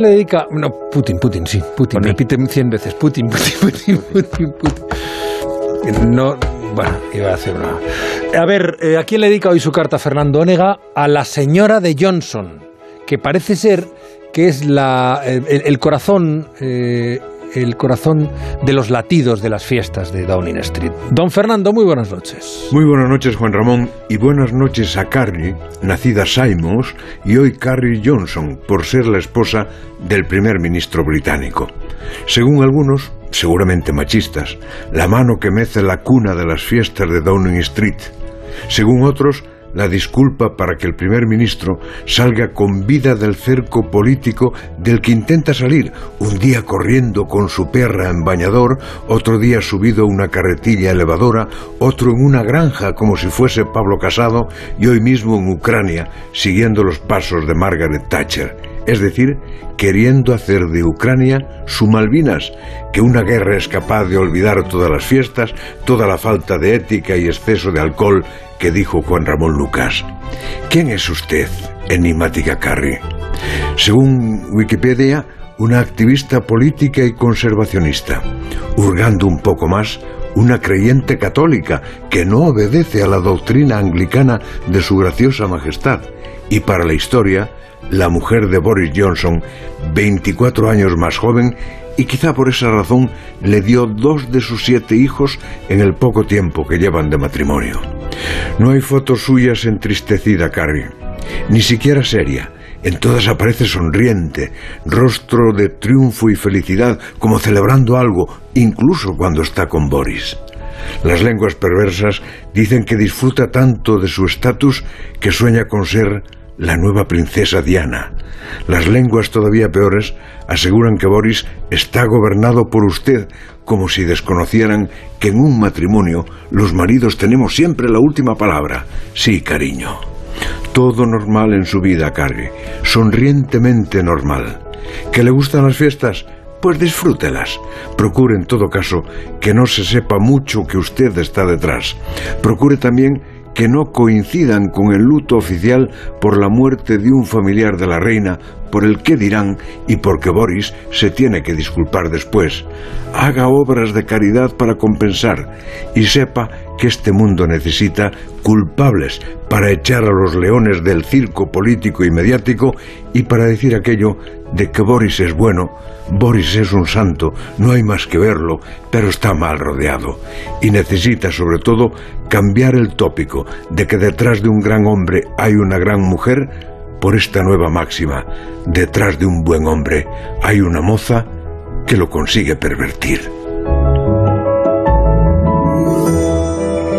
le dedica. No, Putin, Putin, sí. Putin. Repite cien veces. Putin, Putin, Putin, Putin, Putin. No. Bueno, iba a hacer una. A ver, eh, ¿a quién le dedica hoy su carta Fernando Onega? A la señora de Johnson, que parece ser que es la, el, el corazón. Eh, el corazón de los latidos de las fiestas de Downing Street. Don Fernando, muy buenas noches. Muy buenas noches, Juan Ramón, y buenas noches a Carrie, nacida Simons, y hoy Carrie Johnson, por ser la esposa del primer ministro británico. Según algunos, seguramente machistas, la mano que mece la cuna de las fiestas de Downing Street. Según otros, la disculpa para que el primer ministro salga con vida del cerco político del que intenta salir, un día corriendo con su perra en bañador, otro día subido a una carretilla elevadora, otro en una granja como si fuese Pablo Casado y hoy mismo en Ucrania, siguiendo los pasos de Margaret Thatcher. Es decir, queriendo hacer de Ucrania su Malvinas, que una guerra es capaz de olvidar todas las fiestas, toda la falta de ética y exceso de alcohol que dijo Juan Ramón Lucas. ¿Quién es usted, enigmática Carrie? Según Wikipedia, una activista política y conservacionista. Hurgando un poco más, una creyente católica que no obedece a la doctrina anglicana de su graciosa majestad. Y para la historia, la mujer de Boris Johnson, 24 años más joven, y quizá por esa razón le dio dos de sus siete hijos en el poco tiempo que llevan de matrimonio. No hay fotos suyas entristecida, Carrie, ni siquiera seria. En todas aparece sonriente, rostro de triunfo y felicidad, como celebrando algo, incluso cuando está con Boris. Las lenguas perversas dicen que disfruta tanto de su estatus que sueña con ser la nueva princesa Diana. Las lenguas todavía peores aseguran que Boris está gobernado por usted, como si desconocieran que en un matrimonio los maridos tenemos siempre la última palabra. Sí, cariño. Todo normal en su vida, Carrie. Sonrientemente normal. ¿Que le gustan las fiestas? Pues disfrútelas. Procure en todo caso que no se sepa mucho que usted está detrás. Procure también que no coincidan con el luto oficial por la muerte de un familiar de la reina, por el que dirán y porque Boris se tiene que disculpar después. Haga obras de caridad para compensar y sepa que este mundo necesita culpables para echar a los leones del circo político y mediático y para decir aquello de que Boris es bueno, Boris es un santo, no hay más que verlo, pero está mal rodeado. Y necesita sobre todo cambiar el tópico de que detrás de un gran hombre hay una gran mujer por esta nueva máxima, detrás de un buen hombre hay una moza que lo consigue pervertir.